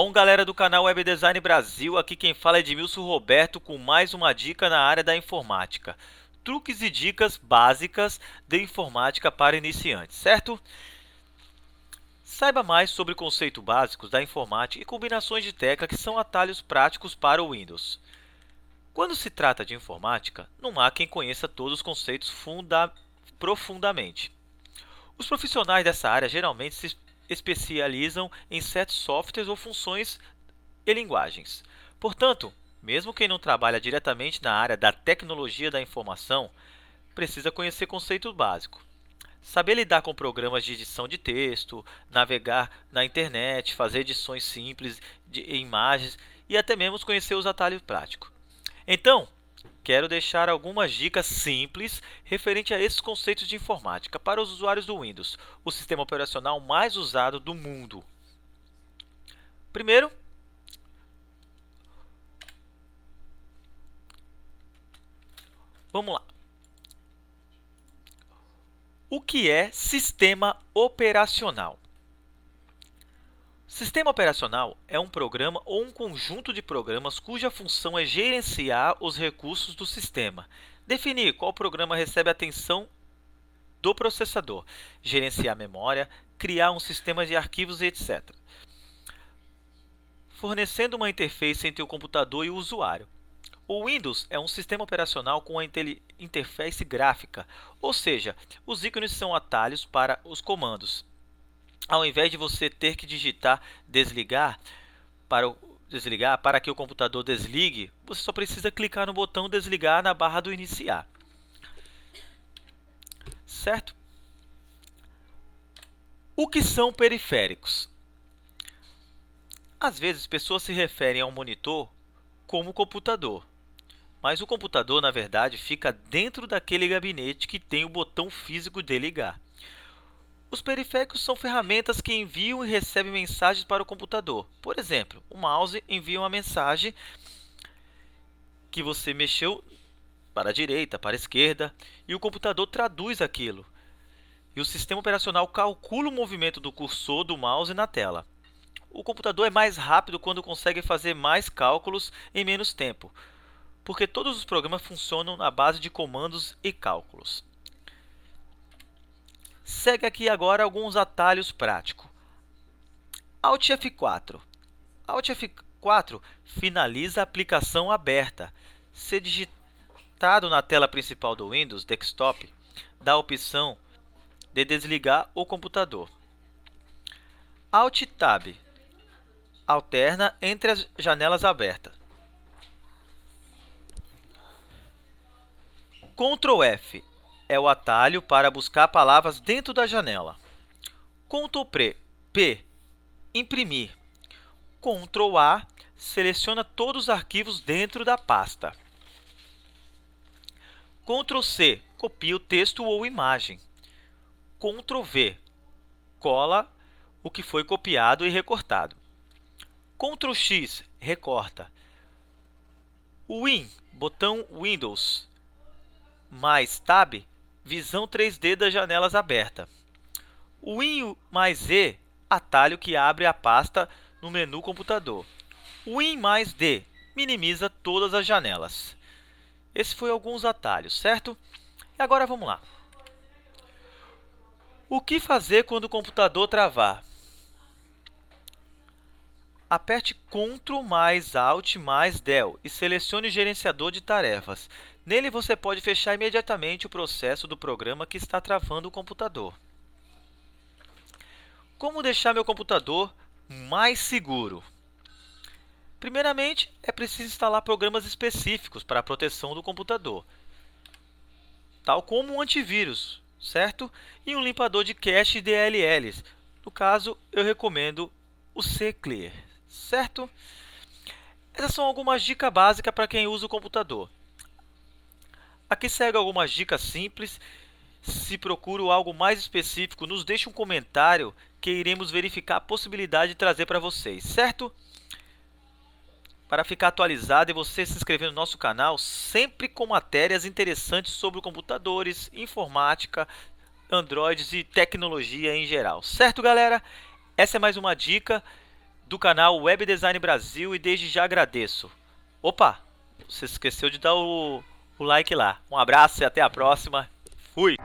Bom, galera do canal Web Design Brasil, aqui quem fala é Edmilson Roberto com mais uma dica na área da informática. Truques e dicas básicas de informática para iniciantes, certo? Saiba mais sobre conceitos básicos da informática e combinações de tecla que são atalhos práticos para o Windows. Quando se trata de informática, não há quem conheça todos os conceitos profundamente. Os profissionais dessa área geralmente se especializam em certos softwares ou funções e linguagens. Portanto, mesmo quem não trabalha diretamente na área da tecnologia da informação, precisa conhecer conceitos básicos. Saber lidar com programas de edição de texto, navegar na internet, fazer edições simples de imagens e até mesmo conhecer os atalhos práticos. Então, quero deixar algumas dicas simples referente a esses conceitos de informática para os usuários do Windows, o sistema operacional mais usado do mundo. Primeiro, vamos lá. O que é sistema operacional? Sistema operacional é um programa ou um conjunto de programas cuja função é gerenciar os recursos do sistema, definir qual programa recebe atenção do processador, gerenciar memória, criar um sistema de arquivos, etc. Fornecendo uma interface entre o computador e o usuário. O Windows é um sistema operacional com a interface gráfica, ou seja, os ícones são atalhos para os comandos ao invés de você ter que digitar desligar para o, desligar para que o computador desligue, você só precisa clicar no botão desligar na barra do iniciar. Certo? O que são periféricos? Às vezes, pessoas se referem a um monitor como computador, mas o computador, na verdade, fica dentro daquele gabinete que tem o botão físico de ligar. Os periféricos são ferramentas que enviam e recebem mensagens para o computador. Por exemplo, o mouse envia uma mensagem que você mexeu para a direita, para a esquerda, e o computador traduz aquilo. E o sistema operacional calcula o movimento do cursor do mouse na tela. O computador é mais rápido quando consegue fazer mais cálculos em menos tempo, porque todos os programas funcionam na base de comandos e cálculos. Segue aqui agora alguns atalhos práticos. Alt F4. Alt F4 finaliza a aplicação aberta. Se digitado na tela principal do Windows Desktop, dá a opção de desligar o computador. Alt Tab alterna entre as janelas abertas. Ctrl F é o atalho para buscar palavras dentro da janela. Ctrl P, imprimir. Ctrl A, seleciona todos os arquivos dentro da pasta. Ctrl C, copia o texto ou imagem. Ctrl V, cola o que foi copiado e recortado. Ctrl X, recorta. Win, botão Windows, mais Tab, visão 3D das janelas aberta. O Win mais E, atalho que abre a pasta no menu computador. O Win mais D, minimiza todas as janelas. Esse foi alguns atalhos, certo? E agora vamos lá. O que fazer quando o computador travar? Aperte Ctrl mais Alt mais Del e selecione o gerenciador de tarefas. Nele, você pode fechar imediatamente o processo do programa que está travando o computador. Como deixar meu computador mais seguro? Primeiramente, é preciso instalar programas específicos para a proteção do computador, tal como um antivírus, certo? E um limpador de cache DLLs. No caso, eu recomendo o CClear certo? Essas são algumas dicas básicas para quem usa o computador. Aqui segue algumas dicas simples. Se procura algo mais específico, nos deixe um comentário que iremos verificar a possibilidade de trazer para vocês, certo? Para ficar atualizado e você se inscrever no nosso canal, sempre com matérias interessantes sobre computadores, informática, Androids e tecnologia em geral. Certo, galera? Essa é mais uma dica do canal Web Design Brasil e desde já agradeço. Opa, você esqueceu de dar o, o like lá. Um abraço e até a próxima. Fui!